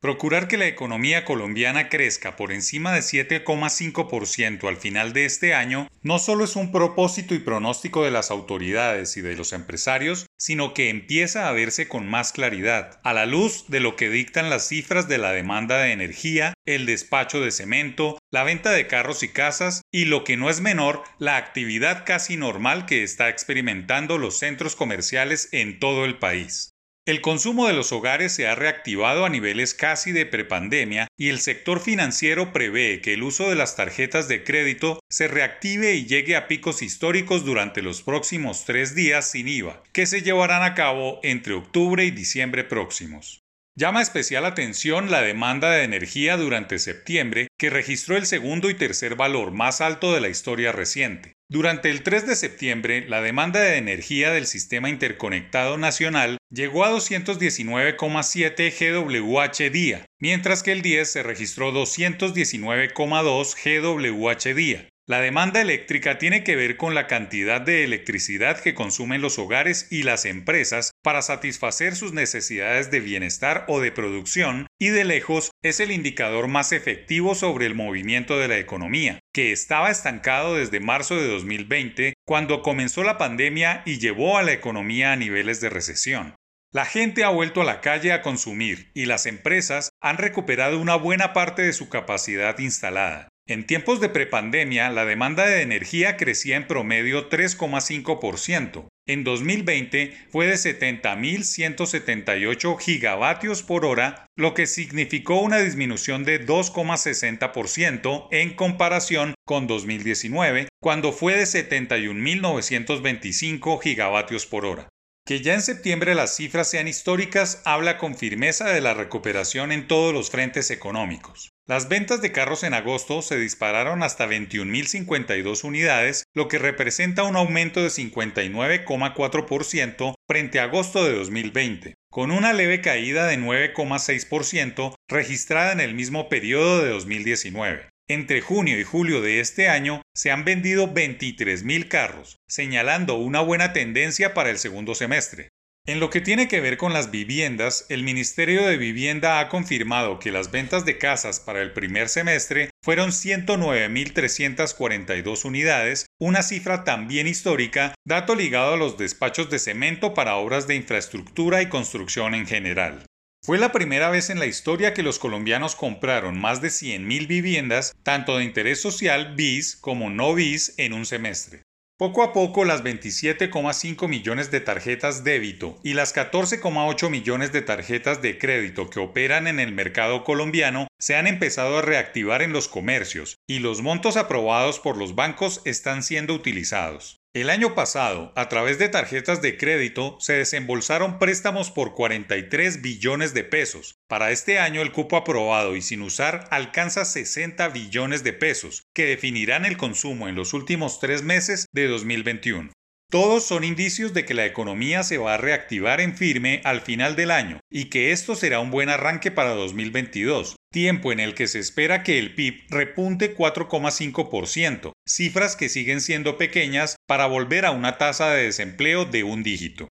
Procurar que la economía colombiana crezca por encima de 7,5% al final de este año no solo es un propósito y pronóstico de las autoridades y de los empresarios, sino que empieza a verse con más claridad, a la luz de lo que dictan las cifras de la demanda de energía, el despacho de cemento, la venta de carros y casas y, lo que no es menor, la actividad casi normal que está experimentando los centros comerciales en todo el país. El consumo de los hogares se ha reactivado a niveles casi de prepandemia y el sector financiero prevé que el uso de las tarjetas de crédito se reactive y llegue a picos históricos durante los próximos tres días sin IVA, que se llevarán a cabo entre octubre y diciembre próximos. Llama especial atención la demanda de energía durante septiembre, que registró el segundo y tercer valor más alto de la historia reciente. Durante el 3 de septiembre, la demanda de energía del Sistema Interconectado Nacional llegó a 219,7 GWh día, mientras que el 10 se registró 219,2 GWh día. La demanda eléctrica tiene que ver con la cantidad de electricidad que consumen los hogares y las empresas para satisfacer sus necesidades de bienestar o de producción y de lejos es el indicador más efectivo sobre el movimiento de la economía, que estaba estancado desde marzo de 2020 cuando comenzó la pandemia y llevó a la economía a niveles de recesión. La gente ha vuelto a la calle a consumir y las empresas han recuperado una buena parte de su capacidad instalada. En tiempos de prepandemia, la demanda de energía crecía en promedio 3,5%. En 2020 fue de 70.178 gigavatios por hora, lo que significó una disminución de 2,60% en comparación con 2019, cuando fue de 71.925 gigavatios por hora. Que ya en septiembre las cifras sean históricas habla con firmeza de la recuperación en todos los frentes económicos. Las ventas de carros en agosto se dispararon hasta 21.052 unidades, lo que representa un aumento de 59,4% frente a agosto de 2020, con una leve caída de 9,6% registrada en el mismo periodo de 2019. Entre junio y julio de este año se han vendido 23.000 carros, señalando una buena tendencia para el segundo semestre. En lo que tiene que ver con las viviendas, el Ministerio de Vivienda ha confirmado que las ventas de casas para el primer semestre fueron 109.342 unidades, una cifra también histórica, dato ligado a los despachos de cemento para obras de infraestructura y construcción en general. Fue la primera vez en la historia que los colombianos compraron más de 100.000 viviendas, tanto de interés social bis como no bis, en un semestre. Poco a poco las 27,5 millones de tarjetas débito y las 14,8 millones de tarjetas de crédito que operan en el mercado colombiano se han empezado a reactivar en los comercios y los montos aprobados por los bancos están siendo utilizados. El año pasado, a través de tarjetas de crédito, se desembolsaron préstamos por 43 billones de pesos. Para este año el cupo aprobado y sin usar alcanza 60 billones de pesos, que definirán el consumo en los últimos tres meses de 2021. Todos son indicios de que la economía se va a reactivar en firme al final del año y que esto será un buen arranque para 2022, tiempo en el que se espera que el PIB repunte 4,5%, cifras que siguen siendo pequeñas para volver a una tasa de desempleo de un dígito.